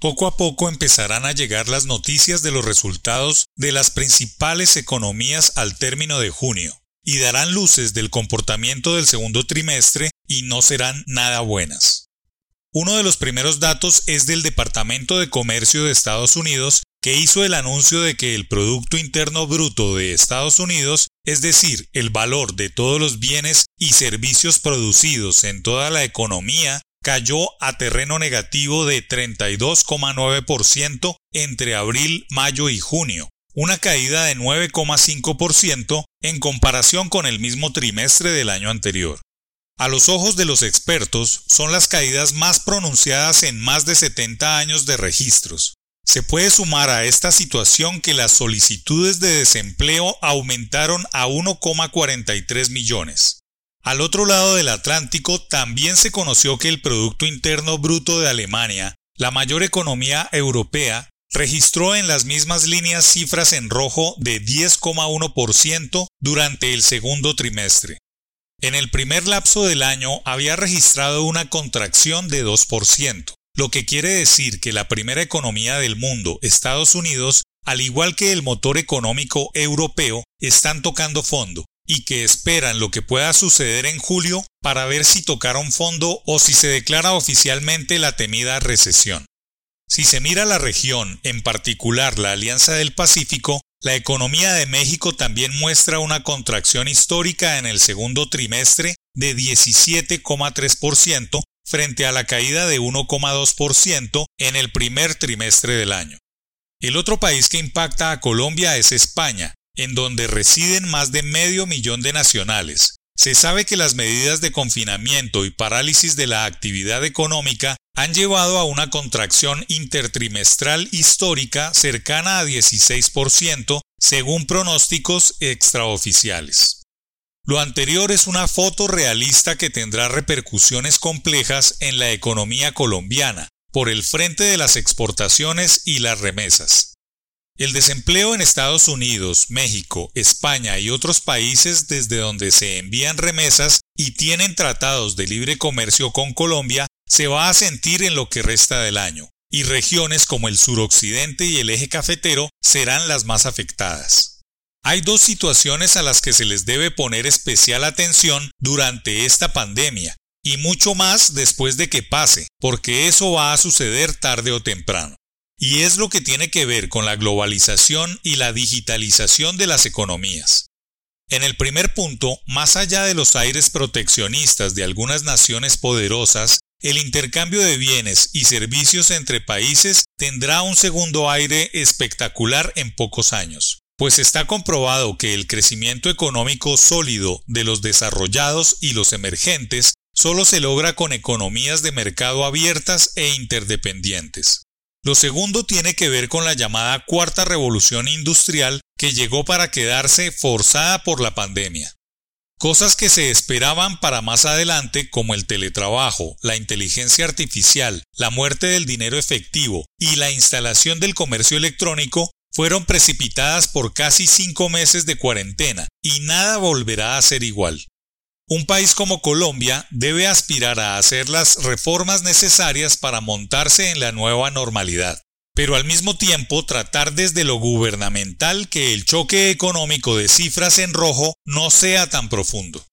poco a poco empezarán a llegar las noticias de los resultados de las principales economías al término de junio, y darán luces del comportamiento del segundo trimestre y no serán nada buenas. Uno de los primeros datos es del Departamento de Comercio de Estados Unidos, que hizo el anuncio de que el Producto Interno Bruto de Estados Unidos, es decir, el valor de todos los bienes y servicios producidos en toda la economía, cayó a terreno negativo de 32,9% entre abril, mayo y junio, una caída de 9,5% en comparación con el mismo trimestre del año anterior a los ojos de los expertos, son las caídas más pronunciadas en más de 70 años de registros. Se puede sumar a esta situación que las solicitudes de desempleo aumentaron a 1,43 millones. Al otro lado del Atlántico también se conoció que el Producto Interno Bruto de Alemania, la mayor economía europea, registró en las mismas líneas cifras en rojo de 10,1% durante el segundo trimestre. En el primer lapso del año había registrado una contracción de 2%, lo que quiere decir que la primera economía del mundo, Estados Unidos, al igual que el motor económico europeo, están tocando fondo y que esperan lo que pueda suceder en julio para ver si tocaron fondo o si se declara oficialmente la temida recesión. Si se mira la región, en particular la Alianza del Pacífico, la economía de México también muestra una contracción histórica en el segundo trimestre de 17,3% frente a la caída de 1,2% en el primer trimestre del año. El otro país que impacta a Colombia es España, en donde residen más de medio millón de nacionales, se sabe que las medidas de confinamiento y parálisis de la actividad económica han llevado a una contracción intertrimestral histórica cercana a 16%, según pronósticos extraoficiales. Lo anterior es una foto realista que tendrá repercusiones complejas en la economía colombiana, por el frente de las exportaciones y las remesas. El desempleo en Estados Unidos, México, España y otros países desde donde se envían remesas y tienen tratados de libre comercio con Colombia se va a sentir en lo que resta del año, y regiones como el suroccidente y el eje cafetero serán las más afectadas. Hay dos situaciones a las que se les debe poner especial atención durante esta pandemia, y mucho más después de que pase, porque eso va a suceder tarde o temprano y es lo que tiene que ver con la globalización y la digitalización de las economías. En el primer punto, más allá de los aires proteccionistas de algunas naciones poderosas, el intercambio de bienes y servicios entre países tendrá un segundo aire espectacular en pocos años, pues está comprobado que el crecimiento económico sólido de los desarrollados y los emergentes solo se logra con economías de mercado abiertas e interdependientes. Lo segundo tiene que ver con la llamada cuarta revolución industrial que llegó para quedarse forzada por la pandemia. Cosas que se esperaban para más adelante como el teletrabajo, la inteligencia artificial, la muerte del dinero efectivo y la instalación del comercio electrónico fueron precipitadas por casi cinco meses de cuarentena y nada volverá a ser igual. Un país como Colombia debe aspirar a hacer las reformas necesarias para montarse en la nueva normalidad, pero al mismo tiempo tratar desde lo gubernamental que el choque económico de cifras en rojo no sea tan profundo.